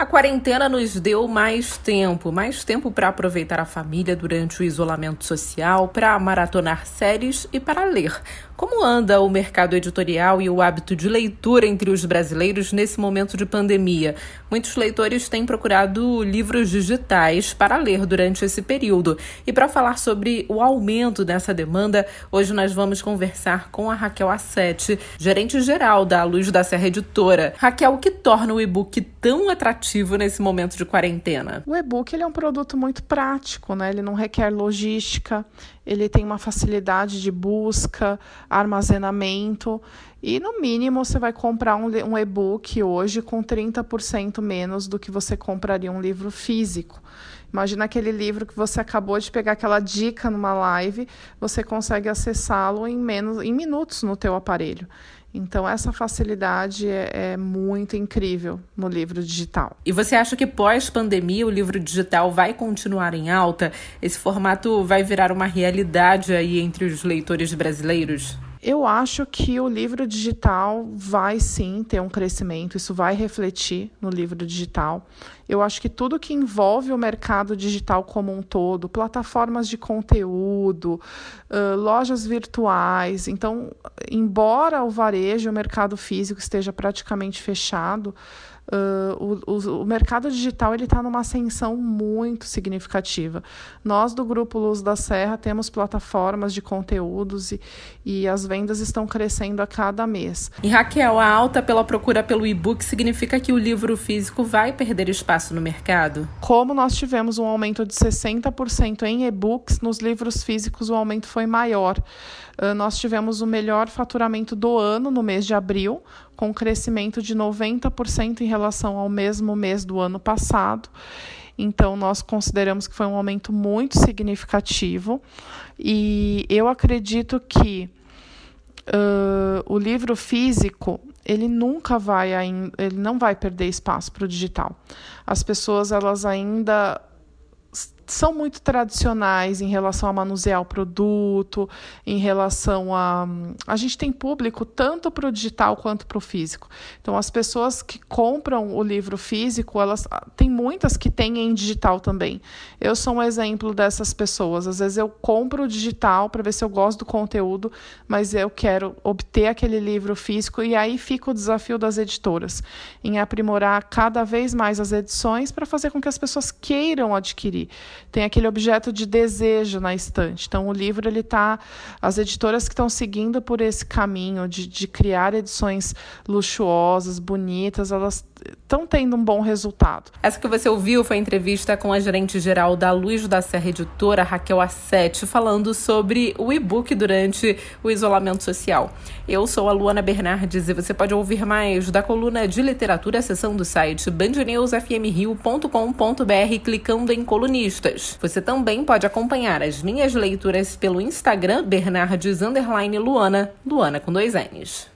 A quarentena nos deu mais tempo, mais tempo para aproveitar a família durante o isolamento social, para maratonar séries e para ler. Como anda o mercado editorial e o hábito de leitura entre os brasileiros nesse momento de pandemia? Muitos leitores têm procurado livros digitais para ler durante esse período. E para falar sobre o aumento dessa demanda, hoje nós vamos conversar com a Raquel Assetti, gerente geral da Luz da Serra Editora. Raquel, o que torna o e-book tão atrativo? Nesse momento de quarentena? O e-book ele é um produto muito prático, né? Ele não requer logística, ele tem uma facilidade de busca, armazenamento e no mínimo você vai comprar um, um e-book hoje com 30% menos do que você compraria um livro físico. Imagina aquele livro que você acabou de pegar aquela dica numa live, você consegue acessá-lo em menos em minutos no teu aparelho. Então, essa facilidade é, é, muito incrível no livro digital. E você acha que pós-pandemia o livro digital vai continuar em alta? Esse formato vai virar uma realidade aí entre os leitores brasileiros? Eu acho que o livro digital vai sim ter um crescimento, isso vai refletir no livro digital. Eu acho que tudo que envolve o mercado digital como um todo, plataformas de conteúdo, uh, lojas virtuais. Então, embora o varejo, o mercado físico esteja praticamente fechado, Uh, o, o, mercado digital ele está numa ascensão muito significativa. Nós do Grupo Luz da Serra temos plataformas de conteúdos e, e as vendas estão crescendo a cada mês. E Raquel, a alta pela procura pelo e-book significa que o livro físico vai perder espaço no mercado? Como nós tivemos um aumento de 60% em e-books, nos livros físicos o aumento foi maior. Uh, nós tivemos o melhor faturamento do ano no mês de abril, com crescimento de 90% em relação ao mesmo mês do ano passado. Então, nós consideramos que foi um aumento muito significativo e eu acredito que uh, o livro físico ele nunca vai ele não vai perder espaço para o digital. As pessoas elas ainda são muito tradicionais em relação a manusear o produto, em relação a. A gente tem público tanto para o digital quanto para o físico. Então, as pessoas que compram o livro físico, elas tem muitas que têm em digital também. Eu sou um exemplo dessas pessoas. Às vezes eu compro o digital para ver se eu gosto do conteúdo, mas eu quero obter aquele livro físico e aí fica o desafio das editoras em aprimorar cada vez mais as edições para fazer com que as pessoas queiram adquirir tem aquele objeto de desejo na estante. Então, o livro, ele está. As editoras que estão seguindo por esse caminho de, de criar edições luxuosas, bonitas, elas estão tendo um bom resultado. Essa que você ouviu foi a entrevista com a gerente geral da Luz da Serra Editora, Raquel Assetti, falando sobre o e-book durante o isolamento social. Eu sou a Luana Bernardes e você pode ouvir mais da coluna de literatura acessando do site bandnewsfmrio.com.br clicando em colunistas. Você também pode acompanhar as minhas leituras pelo Instagram Bernardes Luana, Luana com dois N's.